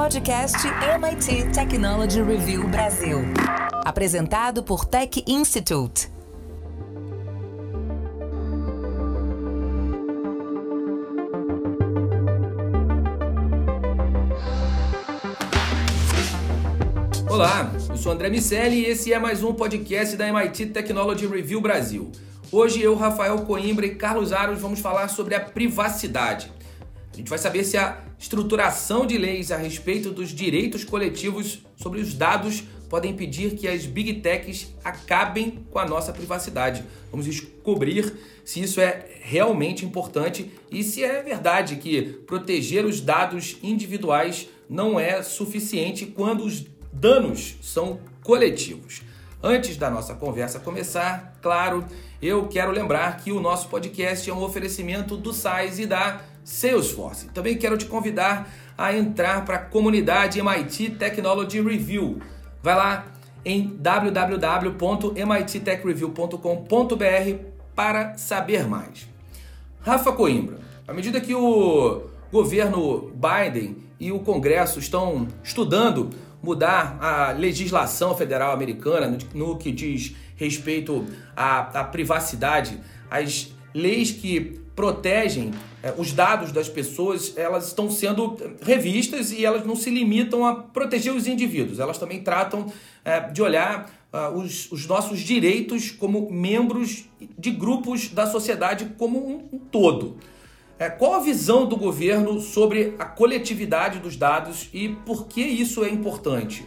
Podcast MIT Technology Review Brasil. Apresentado por Tech Institute. Olá, eu sou André Miceli e esse é mais um podcast da MIT Technology Review Brasil. Hoje eu, Rafael Coimbra e Carlos Aros vamos falar sobre a privacidade. Gente vai saber se a estruturação de leis a respeito dos direitos coletivos sobre os dados podem impedir que as big techs acabem com a nossa privacidade. Vamos descobrir se isso é realmente importante e se é verdade que proteger os dados individuais não é suficiente quando os danos são coletivos. Antes da nossa conversa começar, claro, eu quero lembrar que o nosso podcast é um oferecimento do SAIS e da Salesforce. Também quero te convidar a entrar para a comunidade MIT Technology Review. Vai lá em www.mittechreview.com.br para saber mais. Rafa Coimbra, à medida que o governo Biden e o Congresso estão estudando mudar a legislação federal americana no, que diz respeito à, à, privacidade, as leis que protegem eh, os dados das pessoas, elas estão sendo revistas e elas não se limitam a proteger os indivíduos, elas também tratam eh, de olhar uh, os, os, nossos direitos como membros de grupos da sociedade como um, um todo. É, qual a visão do governo sobre a coletividade dos dados e por que isso é importante?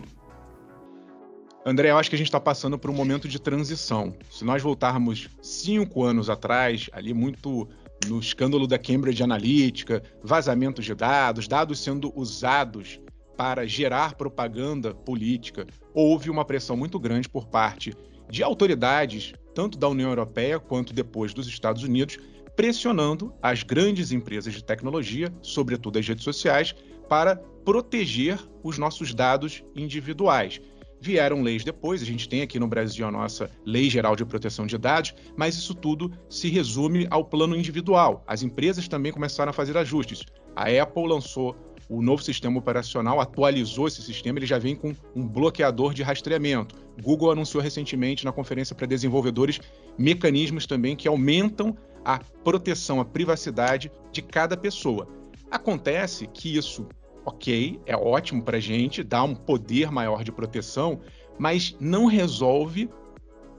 André, eu acho que a gente está passando por um momento de transição. Se nós voltarmos cinco anos atrás, ali muito no escândalo da Cambridge Analytica, vazamentos de dados, dados sendo usados para gerar propaganda política, houve uma pressão muito grande por parte de autoridades, tanto da União Europeia quanto depois dos Estados Unidos, pressionando as grandes empresas de tecnologia, sobretudo as redes sociais, para proteger os nossos dados individuais. Vieram leis depois, a gente tem aqui no Brasil a nossa Lei Geral de Proteção de Dados, mas isso tudo se resume ao plano individual. As empresas também começaram a fazer ajustes. A Apple lançou o novo sistema operacional, atualizou esse sistema, ele já vem com um bloqueador de rastreamento. Google anunciou recentemente na conferência para desenvolvedores mecanismos também que aumentam a proteção, a privacidade de cada pessoa. Acontece que isso, ok, é ótimo para a gente, dá um poder maior de proteção, mas não resolve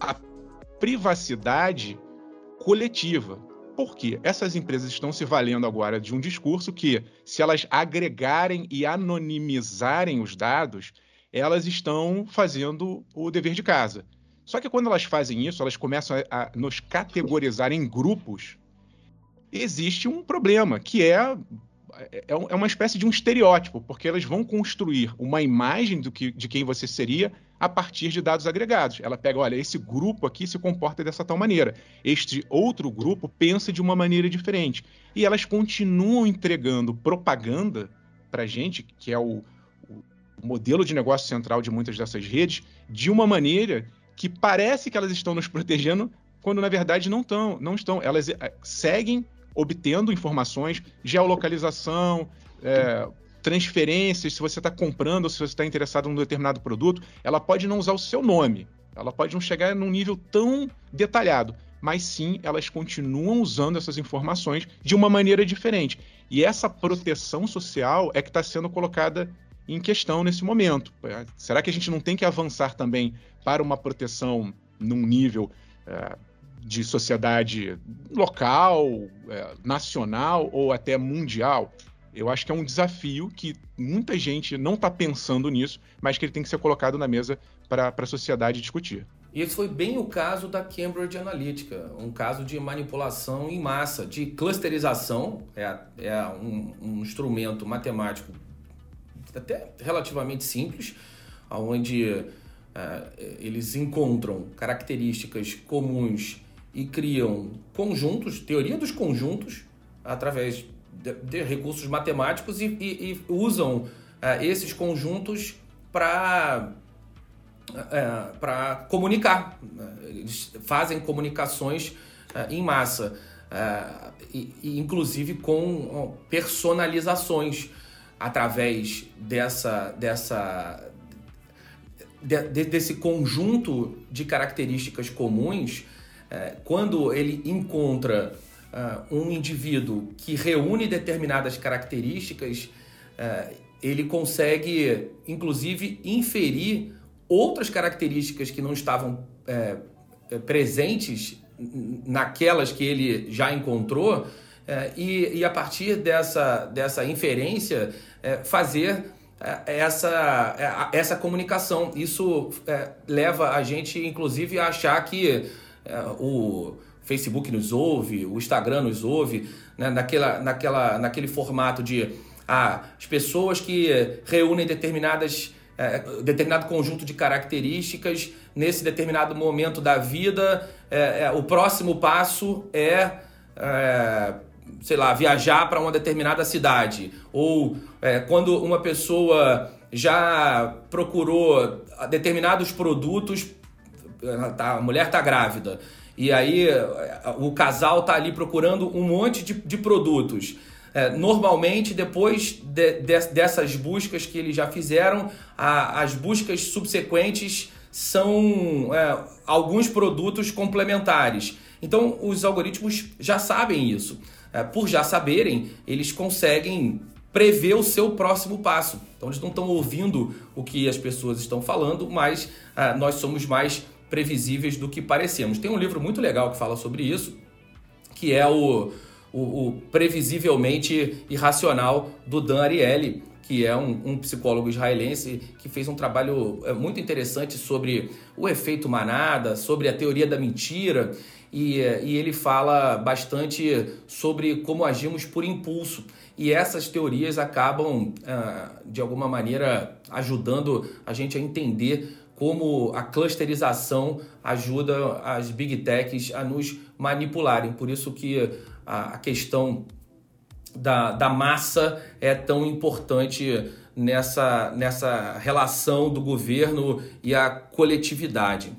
a privacidade coletiva. Por quê? Essas empresas estão se valendo agora de um discurso que, se elas agregarem e anonimizarem os dados, elas estão fazendo o dever de casa. Só que quando elas fazem isso, elas começam a, a nos categorizar em grupos. Existe um problema, que é, é, é uma espécie de um estereótipo, porque elas vão construir uma imagem do que, de quem você seria a partir de dados agregados. Ela pega, olha, esse grupo aqui se comporta dessa tal maneira, este outro grupo pensa de uma maneira diferente. E elas continuam entregando propaganda para gente, que é o, o modelo de negócio central de muitas dessas redes, de uma maneira que parece que elas estão nos protegendo, quando na verdade não estão. Não estão. Elas eh, seguem obtendo informações, geolocalização, é, transferências, se você está comprando se você está interessado num determinado produto, ela pode não usar o seu nome, ela pode não chegar num nível tão detalhado, mas sim elas continuam usando essas informações de uma maneira diferente. E essa proteção social é que está sendo colocada em questão nesse momento. Será que a gente não tem que avançar também para uma proteção num nível é, de sociedade local, é, nacional ou até mundial? Eu acho que é um desafio que muita gente não está pensando nisso, mas que ele tem que ser colocado na mesa para a sociedade discutir. E esse foi bem o caso da Cambridge Analytica, um caso de manipulação em massa, de clusterização, é, é um, um instrumento matemático até relativamente simples, onde uh, eles encontram características comuns e criam conjuntos, teoria dos conjuntos, através de, de recursos matemáticos e, e, e usam uh, esses conjuntos para uh, para comunicar. Eles fazem comunicações em massa, e, inclusive com personalizações através dessa, dessa, de, desse conjunto de características comuns, é, quando ele encontra uh, um indivíduo que reúne determinadas características, uh, ele consegue, inclusive, inferir outras características que não estavam presentes naquelas que ele já encontrou, e, e, a partir dessa, dessa inferência, fazer essa, essa comunicação. Isso leva a gente, inclusive, a achar que o Facebook nos ouve, o Instagram nos ouve, né, naquela, naquela, naquele formato de ah, as pessoas que reúnem determinadas, é, determinado conjunto de características nesse determinado momento da vida. É, é, o próximo passo é, é sei lá, viajar para uma determinada cidade. Ou é, quando uma pessoa já procurou determinados produtos, a mulher está grávida e aí o casal tá ali procurando um monte de, de produtos. É, normalmente, depois de, de, dessas buscas que eles já fizeram, a, as buscas subsequentes são é, alguns produtos complementares. Então, os algoritmos já sabem isso. É, por já saberem, eles conseguem prever o seu próximo passo. Então, eles não estão ouvindo o que as pessoas estão falando, mas é, nós somos mais previsíveis do que parecemos. Tem um livro muito legal que fala sobre isso, que é o, o, o Previsivelmente Irracional, do Dan Ariely, que é um, um, psicólogo israelense que fez um trabalho é, muito interessante sobre o efeito manada, sobre a teoria da mentira, e, é, e ele fala bastante sobre como agimos por impulso. E essas teorias acabam, ah, de alguma maneira, ajudando a gente a entender como a clusterização ajuda as big techs a nos manipularem. Por isso que a, questão da, da massa é tão importante nessa, nessa relação do governo e a coletividade.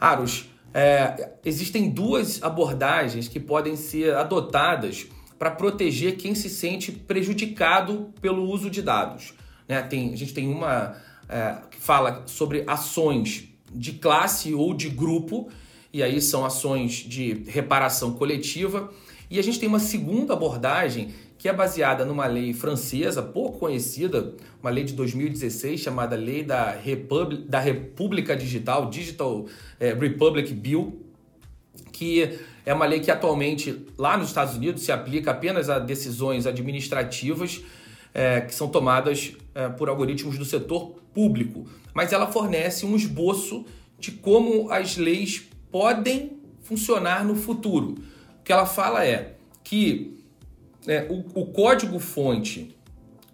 Aros, é, existem duas abordagens que podem ser adotadas para proteger quem se sente prejudicado pelo uso de dados. Né? Tem, a gente tem uma é, que fala sobre ações de classe ou de grupo, e aí são ações de reparação coletiva. E a gente tem uma segunda abordagem que é baseada numa lei francesa pouco conhecida, uma lei de 2016 chamada Lei da, Repub da República Digital, Digital é, Republic Bill, que é uma lei que atualmente lá nos Estados Unidos se aplica apenas a decisões administrativas é, que são tomadas é, por algoritmos do setor público, mas ela fornece um esboço de como as leis podem funcionar no futuro. O que ela fala é que é, o, o código-fonte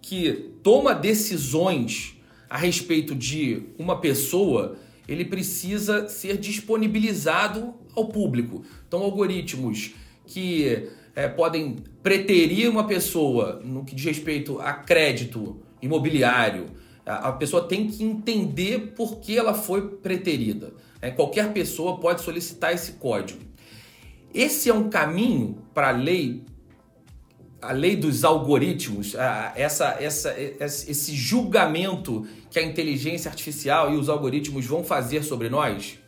que toma decisões a respeito de uma pessoa, ele precisa ser disponibilizado ao público. Então, algoritmos que é, podem preterir uma pessoa no que diz respeito a crédito imobiliário. A pessoa tem que entender por que ela foi preterida. É, qualquer pessoa pode solicitar esse código. Esse é um caminho para a lei, a lei dos algoritmos, essa, essa, esse julgamento que a inteligência artificial e os algoritmos vão fazer sobre nós?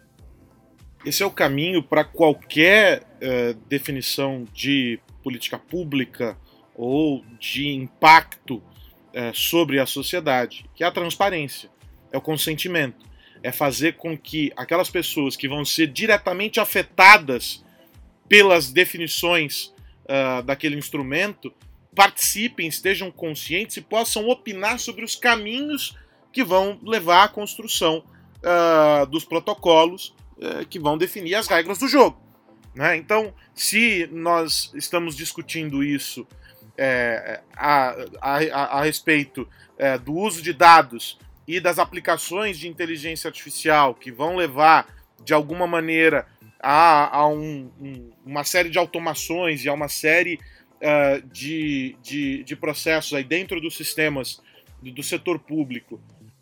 Esse é o caminho para qualquer uh, definição de política pública ou de impacto uh, sobre a sociedade, que é a transparência, é o consentimento, é fazer com que aquelas pessoas que vão ser diretamente afetadas pelas definições uh, daquele instrumento participem, estejam conscientes e possam opinar sobre os caminhos que vão levar à construção uh, dos protocolos é, que vão definir as regras do jogo. Né? Então, se nós estamos discutindo isso é, a, a, a, respeito é, do uso de dados e das aplicações de inteligência artificial que vão levar, de alguma maneira, a, a um, um, uma série de automações e a uma série uh, de, de, de, processos aí dentro dos sistemas do, do setor público,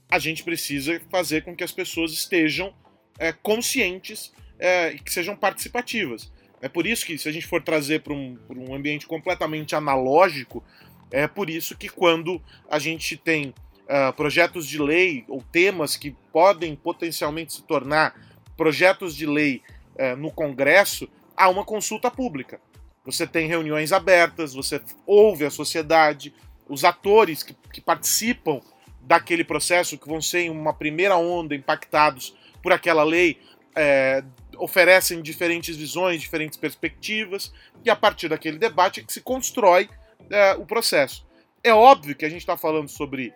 a gente precisa fazer com que as pessoas estejam é, conscientes é, e que sejam participativas. É por isso que, se a gente for trazer para um, um, ambiente completamente analógico, É por isso que quando a gente tem uh, projetos de lei ou temas que podem potencialmente se tornar projetos de lei uh, no Congresso, há uma consulta pública. Você tem reuniões abertas, você ouve a sociedade, os atores que, que participam daquele processo, que vão ser em uma primeira onda impactados por aquela lei, é, oferecem diferentes visões, diferentes perspectivas, e a partir daquele debate é que se constrói é, o processo. É óbvio que a gente está falando sobre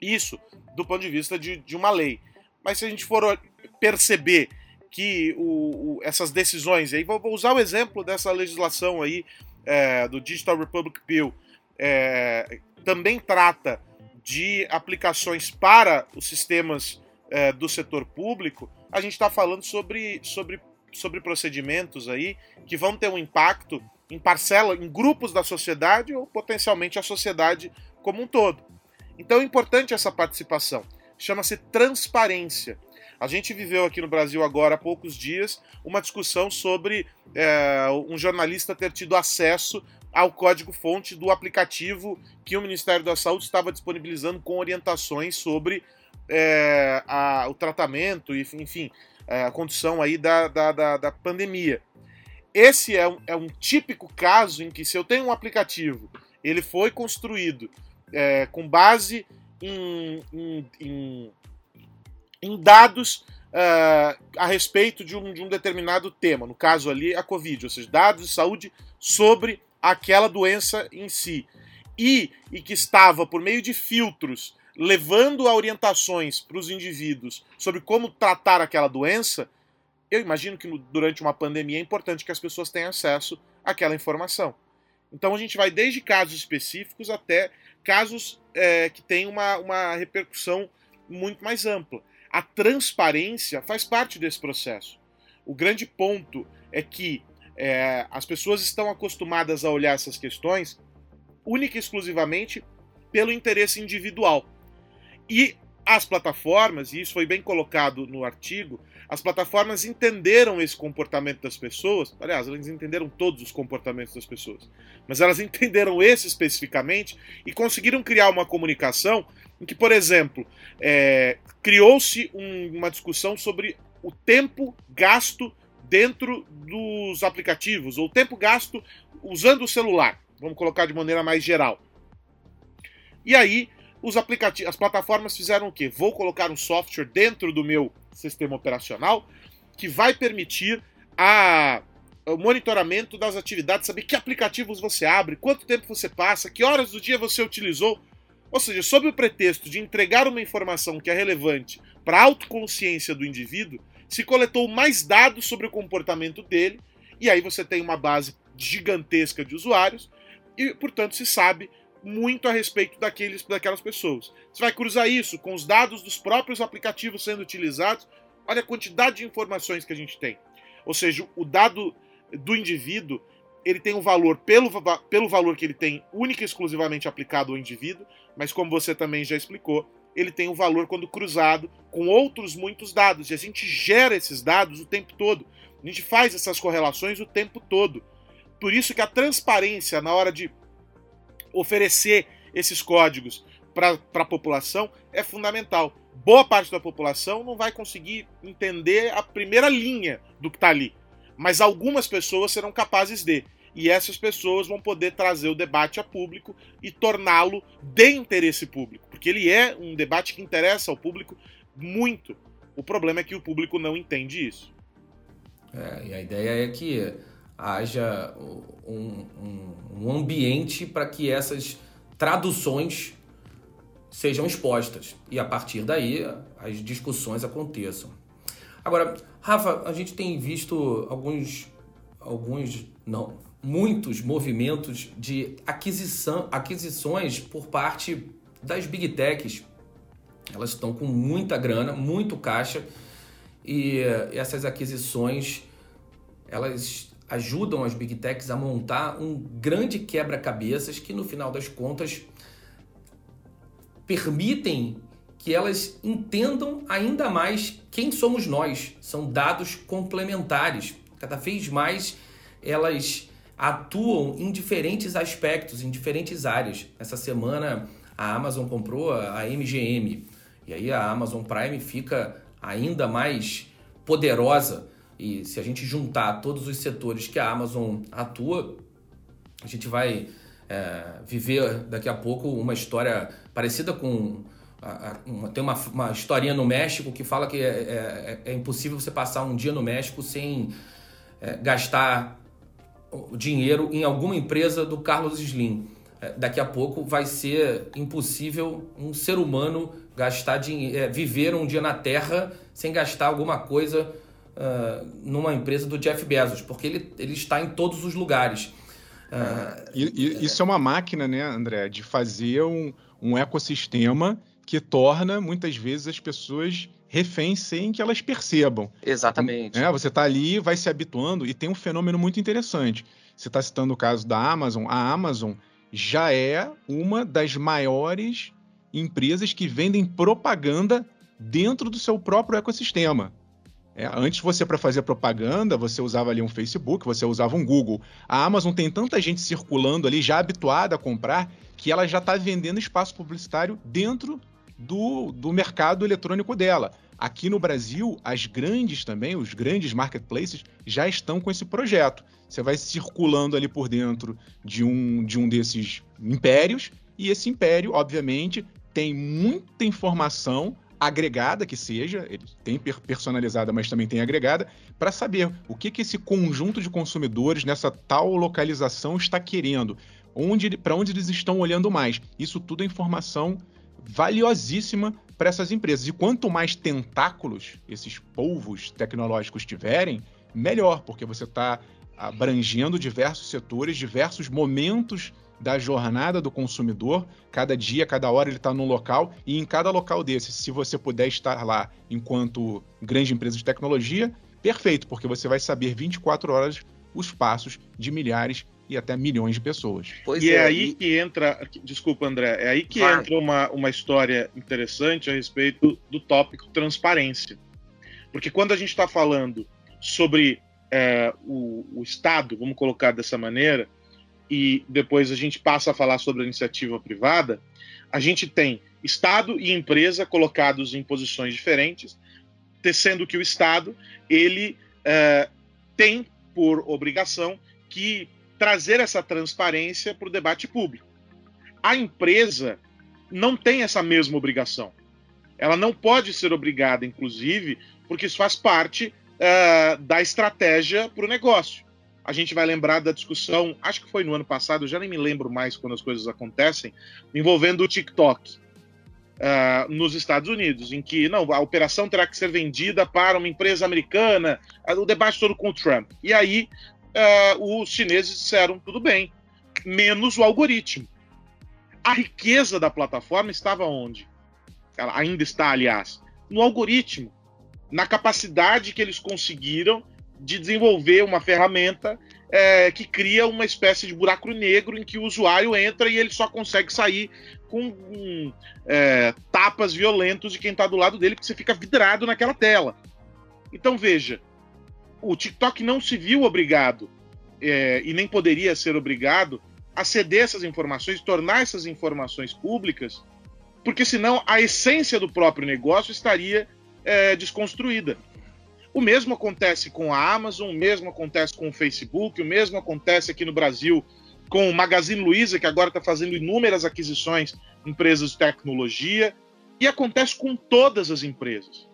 isso do ponto de vista de, de, uma lei, mas se a gente for perceber que o, o, essas decisões, aí vou, vou, usar o exemplo dessa legislação aí é, do Digital Republic Bill, é, também trata de aplicações para os sistemas é, do setor público, a gente está falando sobre, sobre, sobre procedimentos aí que vão ter um impacto em parcela, em grupos da sociedade ou potencialmente a sociedade como um todo. Então é importante essa participação. Chama-se transparência. A gente viveu aqui no Brasil agora há poucos dias uma discussão sobre é, um jornalista ter tido acesso ao código-fonte do aplicativo que o Ministério da Saúde estava disponibilizando com orientações sobre é, a, o tratamento enfim, é, a condição aí da, da, da, da pandemia. Esse é um, é um, típico caso em que se eu tenho um aplicativo, ele foi construído é, com base em, em, em, em dados uh, a respeito de um, de um, determinado tema, no caso ali a Covid, ou seja, dados de saúde sobre aquela doença em si, e, e que estava por meio de filtros levando orientações para os indivíduos sobre como tratar aquela doença, eu imagino que durante uma pandemia é importante que as pessoas tenham acesso àquela informação. Então a gente vai desde casos específicos até casos é, que têm uma, uma repercussão muito mais ampla. A transparência faz parte desse processo. O grande ponto é que é, as pessoas estão acostumadas a olhar essas questões única e exclusivamente pelo interesse individual. E as plataformas, e isso foi bem colocado no artigo, as plataformas entenderam esse comportamento das pessoas. Aliás, elas entenderam todos os comportamentos das pessoas, mas elas entenderam esse especificamente e conseguiram criar uma comunicação em que, por exemplo, é, criou-se um, uma discussão sobre o tempo gasto dentro dos aplicativos, ou o tempo gasto usando o celular. Vamos colocar de maneira mais geral. E aí os aplicativos, as plataformas fizeram o quê? Vou colocar um software dentro do meu sistema operacional que vai permitir a, o monitoramento das atividades, saber que aplicativos você abre, quanto tempo você passa, que horas do dia você utilizou. Ou seja, sob o pretexto de entregar uma informação que é relevante para a autoconsciência do indivíduo, se coletou mais dados sobre o comportamento dele, e aí você tem uma base gigantesca de usuários, e, portanto, se sabe muito a respeito daqueles, daquelas pessoas. Você vai cruzar isso com os dados dos próprios aplicativos sendo utilizados. Olha a quantidade de informações que a gente tem. Ou seja, o dado do indivíduo ele tem um valor pelo, pelo valor que ele tem única e exclusivamente aplicado ao indivíduo, mas como você também já explicou, ele tem um valor quando cruzado com outros muitos dados. E a gente gera esses dados o tempo todo. A gente faz essas correlações o tempo todo. Por isso que a transparência na hora de oferecer esses códigos para a população é fundamental. Boa parte da população não vai conseguir entender a primeira linha do que está ali, mas algumas pessoas serão capazes de. E essas pessoas vão poder trazer o debate a público e torná-lo de interesse público, porque ele é um debate que interessa ao público muito. O problema é que o público não entende isso. É, e a ideia é que haja um, um, um ambiente para que essas traduções sejam expostas e a partir daí as discussões aconteçam. Agora, Rafa, a gente tem visto alguns, alguns, não, muitos movimentos de aquisição, aquisições por parte das big techs. Elas estão com muita grana, muito caixa e essas aquisições elas ajudam as big techs a montar um grande quebra-cabeças que no final das contas permitem que elas entendam ainda mais quem somos nós. São dados complementares. Cada vez mais elas atuam em diferentes aspectos, em diferentes áreas. Essa semana a Amazon comprou a MGM e aí a Amazon Prime fica ainda mais poderosa. E se a gente juntar todos os setores que a Amazon atua, a gente vai é, viver daqui a pouco uma história parecida com. uma, tem uma, uma historinha no México que fala que é, é, é impossível você passar um dia no México sem é, gastar dinheiro em alguma empresa do Carlos Slim. É, daqui a pouco vai ser impossível um ser humano gastar dinheiro, é, viver um dia na Terra sem gastar alguma coisa uh, numa empresa do Jeff Bezos, porque ele, ele está em todos os lugares. Uh, e, e, isso é uma máquina, né, André, de fazer um, um ecossistema que torna muitas vezes as pessoas reféns sem que elas percebam. Exatamente. É, você está ali, vai se habituando e tem um fenômeno muito interessante. Você está citando o caso da Amazon. A Amazon já é uma das maiores empresas que vendem propaganda dentro do seu próprio ecossistema. É, antes você para fazer propaganda, você usava ali um Facebook, você usava um Google. A Amazon tem tanta gente circulando ali, já habituada a comprar, que ela já está vendendo espaço publicitário dentro do, do mercado eletrônico dela. Aqui no Brasil, as grandes também, os grandes marketplaces, já estão com esse projeto. Você vai circulando ali por dentro de um, de um desses impérios, e esse império, obviamente, tem muita informação agregada que seja, ele tem personalizada, mas também tem agregada, para saber o que, que esse conjunto de consumidores nessa tal localização está querendo, onde, para onde eles estão olhando mais. Isso tudo é informação valiosíssima para essas empresas. E quanto mais tentáculos esses polvos tecnológicos tiverem, melhor, porque você está abrangendo diversos setores, diversos momentos da jornada do consumidor. Cada dia, cada hora ele está num local e em cada local desse, se você puder estar lá enquanto grande empresa de tecnologia, perfeito, porque você vai saber 24 horas os passos de milhares e até milhões de pessoas. Pois e é, é aí e... que entra, desculpa André, é aí que Vai. entra uma, uma história interessante a respeito do tópico transparência. Porque quando a gente está falando sobre é, o, o Estado, vamos colocar dessa maneira, e depois a gente passa a falar sobre a iniciativa privada, a gente tem Estado e empresa colocados em posições diferentes, sendo que o Estado ele é, tem por obrigação que trazer essa transparência para o debate público. A empresa não tem essa mesma obrigação. Ela não pode ser obrigada, inclusive, porque isso faz parte uh, da estratégia para o negócio. A gente vai lembrar da discussão, acho que foi no ano passado, já nem me lembro mais quando as coisas acontecem, envolvendo o TikTok. Uh, nos Estados Unidos, em que não, a operação terá que ser vendida para uma empresa americana, o debate todo com o Trump. E aí uh, os chineses disseram tudo bem, menos o algoritmo. A riqueza da plataforma estava onde? Ela ainda está, aliás, no algoritmo, na capacidade que eles conseguiram de desenvolver uma ferramenta é, que cria uma espécie de buraco negro em que o usuário entra e ele só consegue sair com um, é, tapas violentos de quem está do lado dele, porque você fica vidrado naquela tela. Então veja, o TikTok não se viu obrigado, é, e nem poderia ser obrigado, a ceder essas informações, tornar essas informações públicas, porque senão a essência do próprio negócio estaria é, desconstruída. O mesmo acontece com a Amazon, o mesmo acontece com o Facebook, o mesmo acontece aqui no Brasil com o Magazine Luiza, que agora está fazendo inúmeras aquisições em empresas de tecnologia, e acontece com todas as empresas.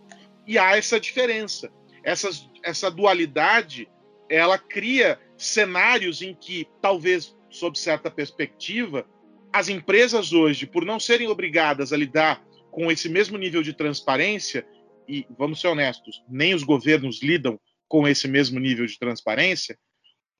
E há essa diferença essa dualidade ela cria cenários em que, talvez, sob certa perspectiva, as empresas hoje, por não serem obrigadas a lidar com esse mesmo nível de transparência, e vamos ser honestos, nem os governos lidam com esse mesmo nível de transparência,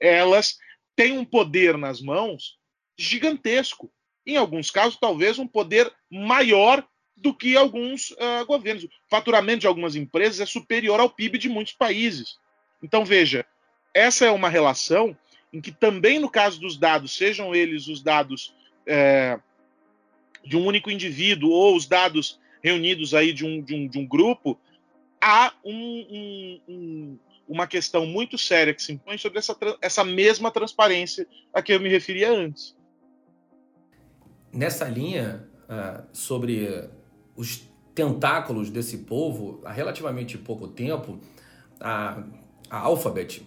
elas têm um poder nas mãos gigantesco. Em alguns casos, talvez um poder maior do que alguns uh, governos. O faturamento de algumas empresas é superior ao PIB de muitos países. Então, veja, essa é uma relação em que também no caso dos dados, sejam eles os dados é, de um único indivíduo ou os dados reunidos aí de um, de um, de um grupo, há um, um, uma questão muito séria que se impõe sobre essa, essa mesma transparência a que eu me referia antes. Nessa linha, uh, sobre os tentáculos desse povo, há relativamente pouco tempo, a, a Alphabet,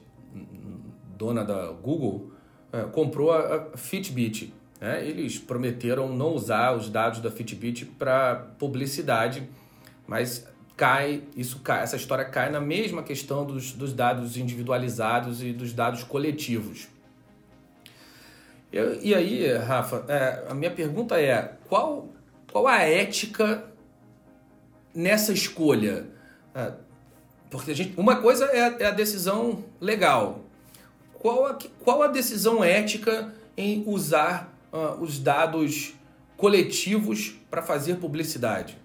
dona da Google, uh, comprou a, a Fitbit. Né? Eles prometeram não usar os dados da Fitbit para publicidade, mas cai, isso cai, essa história cai na mesma questão dos, dos dados individualizados e dos dados coletivos. E, e aí, Rafa, é, a minha pergunta é: qual, qual a ética nessa escolha? É, porque a gente, uma coisa é a, é a decisão legal. Qual a, qual a decisão ética em usar uh, os dados coletivos para fazer publicidade?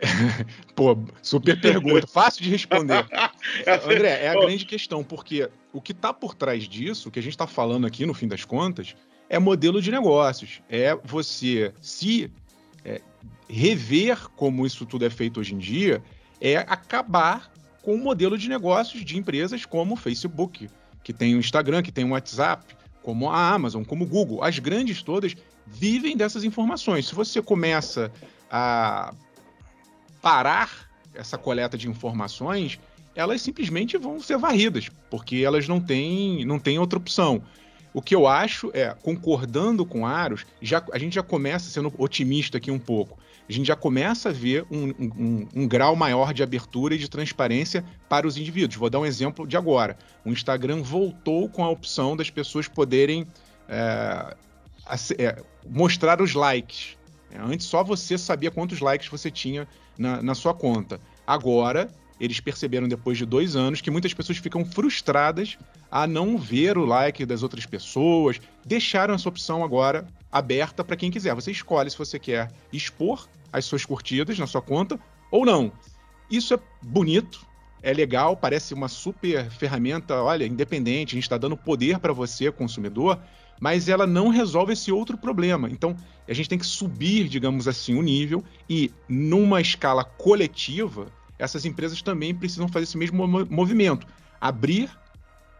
Pô, super pergunta, fácil de responder. André, é a grande questão, porque o que está por trás disso, o que a gente está falando aqui, no fim das contas, é modelo de negócios. É você se é, rever como isso tudo é feito hoje em dia, é acabar com o modelo de negócios de empresas como o Facebook, que tem o Instagram, que tem o WhatsApp, como a Amazon, como o Google. As grandes todas vivem dessas informações. Se você começa a parar essa coleta de informações, elas simplesmente vão ser varridas, porque elas não têm, não têm outra opção. O que eu acho é, concordando com Aros, já, a gente já começa sendo otimista aqui um pouco. A gente já começa a ver um, um, um, grau maior de abertura e de transparência para os indivíduos. Vou dar um exemplo de agora. O Instagram voltou com a opção das pessoas poderem é, é, mostrar os likes. É, antes só você sabia quantos likes você tinha na, na sua conta. Agora, eles perceberam depois de dois anos que muitas pessoas ficam frustradas a não ver o like das outras pessoas. Deixaram essa opção agora aberta para quem quiser. Você escolhe se você quer expor as suas curtidas na sua conta ou não. Isso é bonito, é legal, parece uma super ferramenta, olha, independente, a gente está dando poder para você, consumidor, mas ela não resolve esse outro problema. Então, a gente tem que subir, digamos assim, o nível e, numa escala coletiva, essas empresas também precisam fazer esse mesmo movimento. Abrir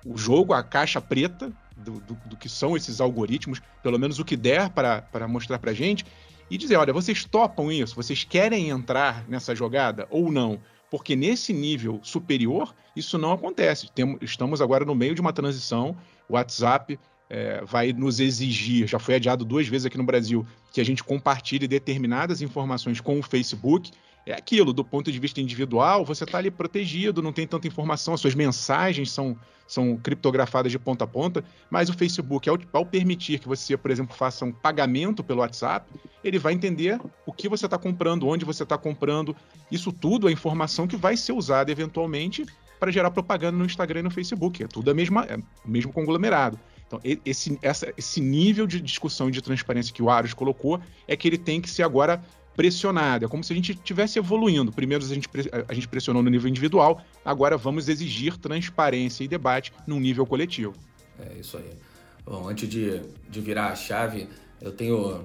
o jogo, a caixa preta do, do, do que são esses algoritmos, pelo menos o que der para mostrar para gente, e dizer: olha, vocês topam isso? Vocês querem entrar nessa jogada ou não? Porque nesse nível superior, isso não acontece. Temos, estamos agora no meio de uma transição. O WhatsApp é, vai nos exigir, já foi adiado duas vezes aqui no Brasil, que a gente compartilhe determinadas informações com o Facebook. É aquilo, do ponto de vista individual, você está ali protegido, não tem tanta informação, as suas mensagens são, são criptografadas de ponta a ponta, mas o Facebook, ao, ao permitir que você, por exemplo, faça um pagamento pelo WhatsApp, ele vai entender o que você está comprando, onde você está comprando. Isso tudo é informação que vai ser usada eventualmente para gerar propaganda no Instagram e no Facebook. É tudo a mesma, é o mesmo conglomerado. Então, esse, essa, esse nível de discussão e de transparência que o Aros colocou é que ele tem que ser agora pressionado. É como se a gente estivesse evoluindo. Primeiro a gente, a gente pressionou no nível individual, agora vamos exigir transparência e debate num nível coletivo. É isso aí. Bom, antes de, de virar a chave, eu tenho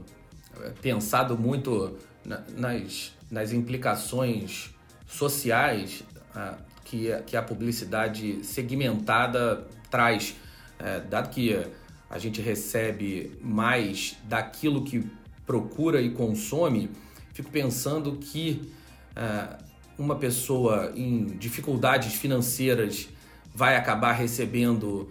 é, pensado muito na, nas, nas implicações sociais ah, que, que a publicidade segmentada traz é, dado que a gente recebe mais daquilo que procura e consome, fico pensando que é, uma pessoa em dificuldades financeiras vai acabar recebendo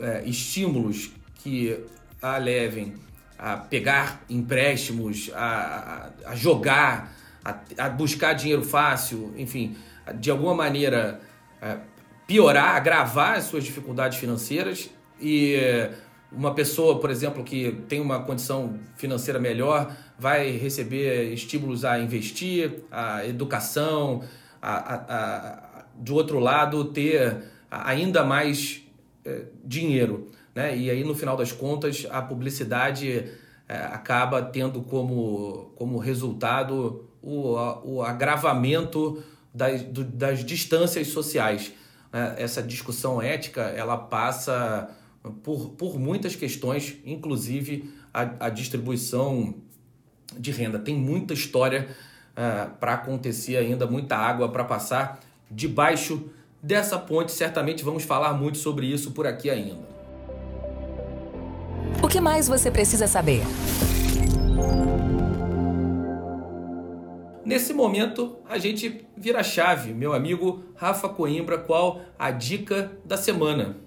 é, estímulos que a levem a pegar empréstimos, a, a, a jogar, a, a, buscar dinheiro fácil, enfim, de alguma maneira é, piorar, agravar as suas dificuldades financeiras e uma pessoa, por exemplo, que tem uma condição financeira melhor, vai receber estímulos a investir, a educação, a, a, a do outro lado, ter ainda mais é, dinheiro. Né? E aí, no final das contas, a publicidade é, acaba tendo como, como resultado o, o agravamento das, do, das distâncias sociais. Né? Essa discussão ética, ela passa por, por muitas questões, inclusive a, a distribuição de renda. Tem muita história uh, para acontecer ainda, muita água para passar debaixo dessa ponte. Certamente vamos falar muito sobre isso por aqui ainda. O que mais você precisa saber? Nesse momento, a gente vira chave, meu amigo Rafa Coimbra, qual a dica da semana?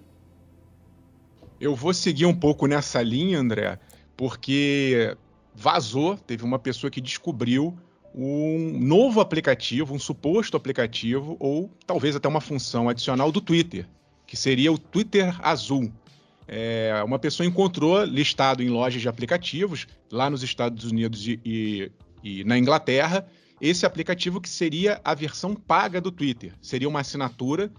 Eu vou seguir um pouco nessa linha, André, porque vazou, teve uma pessoa que descobriu um novo aplicativo, um suposto aplicativo, ou talvez até uma função adicional do Twitter, que seria o Twitter Azul. É, uma pessoa encontrou listado em lojas de aplicativos, lá nos Estados Unidos e, e, e na Inglaterra, esse aplicativo que seria a versão paga do Twitter. Seria uma assinatura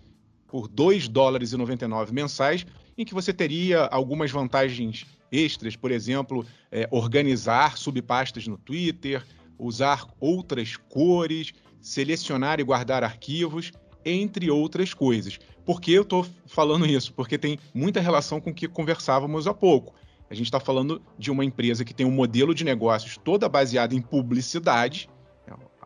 por 2 dólares e 99 mensais, em que você teria algumas vantagens extras, por exemplo, é, organizar subpastas no Twitter, usar outras cores, selecionar e guardar arquivos, entre outras coisas. Por que eu estou falando isso? Porque tem muita relação com o que conversávamos há pouco. A gente está falando de uma empresa que tem um modelo de negócios toda baseada em publicidade,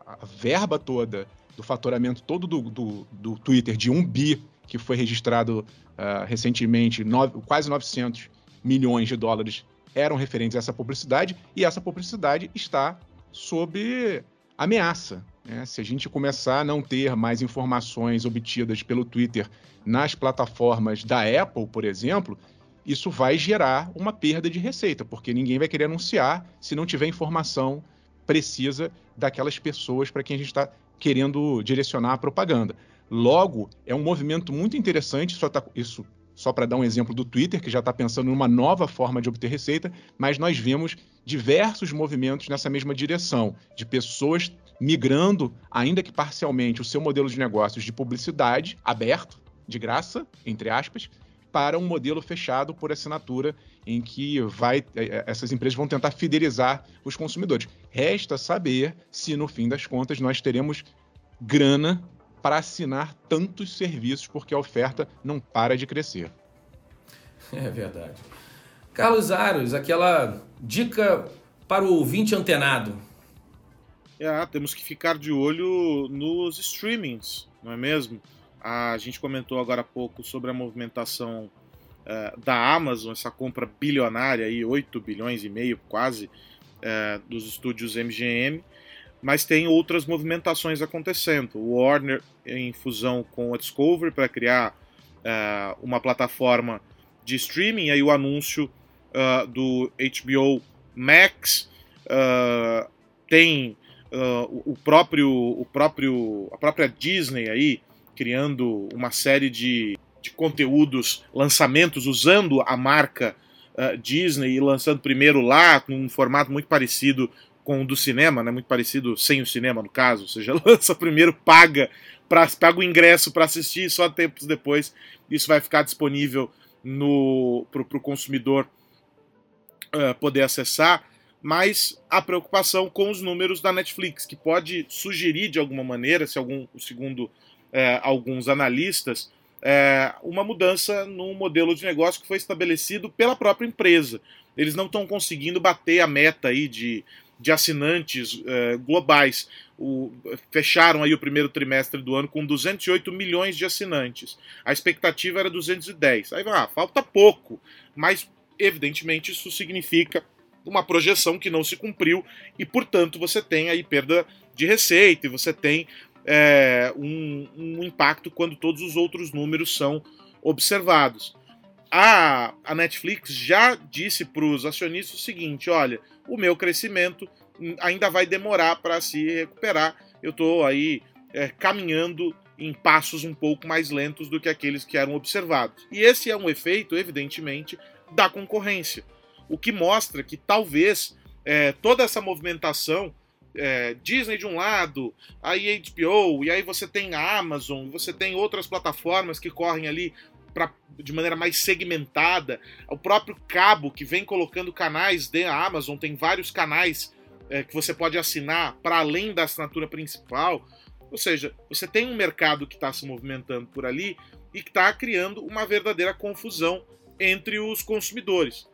a verba toda do faturamento todo do, do, do Twitter de 1 bi, que foi registrado uh, recentemente, nove, quase 900 milhões de dólares eram referentes a essa publicidade, e essa publicidade está sob ameaça. Né? Se a gente começar a não ter mais informações obtidas pelo Twitter nas plataformas da Apple, por exemplo, isso vai gerar uma perda de receita, porque ninguém vai querer anunciar se não tiver informação precisa daquelas pessoas para quem a gente está querendo direcionar a propaganda. Logo, é um movimento muito interessante, só tá, isso só para dar um exemplo do Twitter, que já está pensando numa nova forma de obter receita, mas nós vemos diversos movimentos nessa mesma direção, de pessoas migrando, ainda que parcialmente, o seu modelo de negócios de publicidade aberto, de graça, entre aspas, para um modelo fechado por assinatura em que vai, é, é, essas empresas vão tentar fidelizar os consumidores. Resta saber se, no fim das contas, nós teremos grana para assinar tantos serviços, porque a oferta não para de crescer. É verdade. Carlos Aros, aquela dica para o ouvinte antenado. É, temos que ficar de olho nos streamings, não é mesmo? A gente comentou agora há pouco sobre a movimentação uh, da Amazon, essa compra bilionária, aí, 8 bilhões e meio quase, uh, dos estúdios MGM, mas tem outras movimentações acontecendo. O Warner em fusão com a Discovery para criar uh, uma plataforma de streaming, aí o anúncio do HBO Max tem o próprio, o próprio, a própria Disney aí criando uma série de, de conteúdos, lançamentos, usando a marca uh, Disney e lançando primeiro lá, num formato muito parecido com o do cinema, né? muito parecido sem o cinema, no caso, ou seja, lança primeiro, paga, pra, paga o ingresso para assistir e só tempos depois isso vai ficar disponível para o consumidor uh, poder acessar mas a preocupação com os números da Netflix, que pode sugerir de alguma maneira, se algum, segundo é, alguns analistas, é, uma mudança no modelo de negócio que foi estabelecido pela própria empresa. Eles não estão conseguindo bater a meta aí de, de assinantes é, globais. O, fecharam aí o primeiro trimestre do ano com 208 milhões de assinantes. A expectativa era 210. Aí ah, falta pouco, mas evidentemente isso significa uma projeção que não se cumpriu e, portanto, você tem aí perda de receita e você tem é, um, um, impacto quando todos os outros números são observados. A, a Netflix já disse para os acionistas o seguinte: olha, o meu crescimento ainda vai demorar para se recuperar. Eu estou aí é, caminhando em passos um pouco mais lentos do que aqueles que eram observados. E esse é um efeito, evidentemente, da concorrência. O que mostra que talvez é, toda essa movimentação é, Disney de um lado, aí HBO, e aí você tem a Amazon, você tem outras plataformas que correm ali pra, de maneira mais segmentada. O próprio cabo que vem colocando canais da Amazon, tem vários canais é, que você pode assinar para além da assinatura principal. Ou seja, você tem um mercado que está se movimentando por ali e que está criando uma verdadeira confusão entre os consumidores.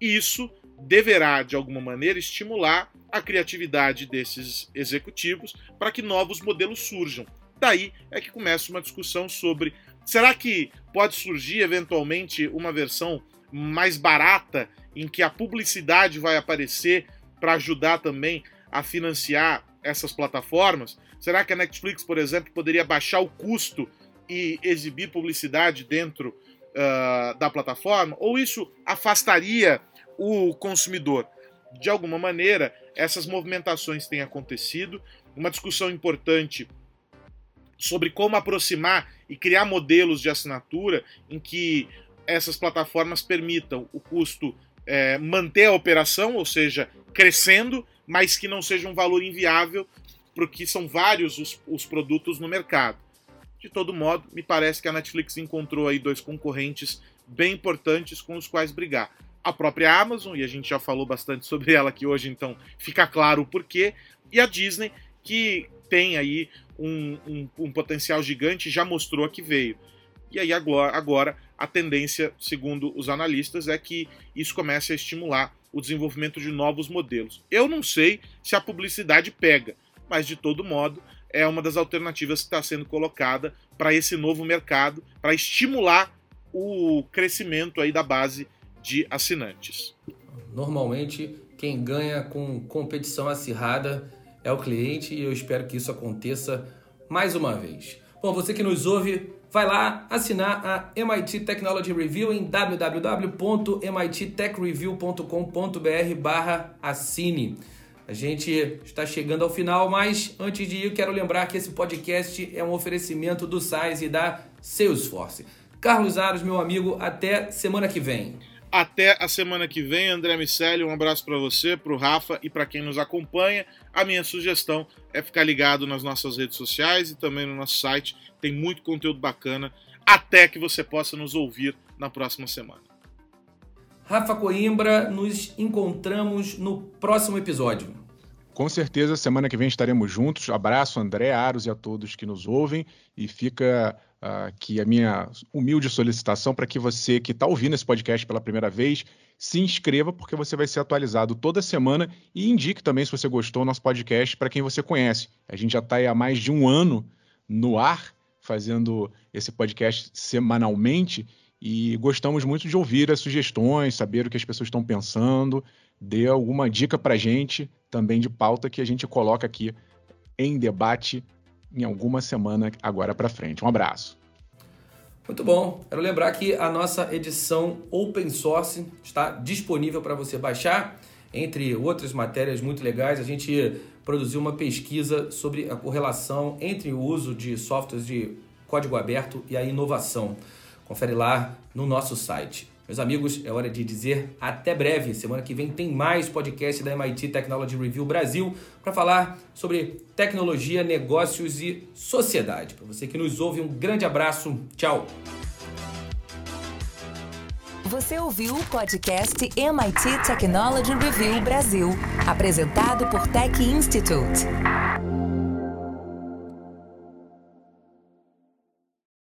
Isso deverá, de alguma maneira, estimular a criatividade desses executivos para que novos modelos surjam. Daí é que começa uma discussão sobre será que pode surgir eventualmente uma versão mais barata em que a publicidade vai aparecer para ajudar também a financiar essas plataformas? Será que a Netflix, por exemplo, poderia baixar o custo e exibir publicidade dentro uh, da plataforma? Ou isso afastaria o consumidor? De alguma maneira, essas movimentações têm acontecido. Uma discussão importante sobre como aproximar e criar modelos de assinatura em que essas plataformas permitam o custo é, manter a operação, ou seja, crescendo, mas que não seja um valor inviável, porque são vários os, os produtos no mercado. De todo modo, me parece que a Netflix encontrou aí dois concorrentes bem importantes com os quais brigar. A própria Amazon, e a gente já falou bastante sobre ela aqui hoje, então fica claro o porquê, e a Disney, que tem aí um, um, um potencial gigante, já mostrou que veio. E aí agora, agora a tendência, segundo os analistas, é que isso comece a estimular o desenvolvimento de novos modelos. Eu não sei se a publicidade pega, mas de todo modo é uma das alternativas que está sendo colocada para esse novo mercado, para estimular o crescimento aí da base de assinantes. Normalmente, quem ganha com competição acirrada é o cliente e eu espero que isso aconteça mais uma vez. Bom, você que nos ouve, vai lá assinar a MIT Technology Review em www.mittechreview.com.br barra assine. A gente está chegando ao final, mas antes de ir, quero lembrar que esse podcast é um oferecimento do SAIS e da Salesforce. Carlos Aros, meu amigo, até semana que vem. Até a semana que vem, André Miceli, um abraço para você, para o Rafa e para quem nos acompanha. A minha sugestão é ficar ligado nas nossas redes sociais e também no nosso site. Tem muito conteúdo bacana, até que você possa nos ouvir na próxima semana. Rafa Coimbra, nos encontramos no próximo episódio. Com certeza, semana que vem estaremos juntos. Abraço, André, Aros e a todos que nos ouvem. E fica aqui a minha humilde solicitação para que você que está ouvindo esse podcast pela primeira vez se inscreva, porque você vai ser atualizado toda semana e indique também se você gostou do nosso podcast para quem você conhece. A gente já está há mais de um ano no ar, fazendo esse podcast semanalmente e gostamos muito de ouvir as sugestões, saber o que as pessoas estão pensando dê alguma dica para gente também de pauta que a gente coloca aqui em debate em alguma semana agora para frente. Um abraço. Muito bom. Quero lembrar que a nossa edição open source está disponível para você baixar. Entre outras matérias muito legais, a gente produziu uma pesquisa sobre a correlação entre o uso de softwares de código aberto e a inovação. Confere lá no nosso site. Meus amigos, é hora de dizer até breve. Semana que vem tem mais podcast da MIT Technology Review Brasil para falar sobre tecnologia, negócios e sociedade. Para você que nos ouve, um grande abraço. Tchau. Você ouviu o podcast MIT Technology Review Brasil, apresentado por Tech Institute.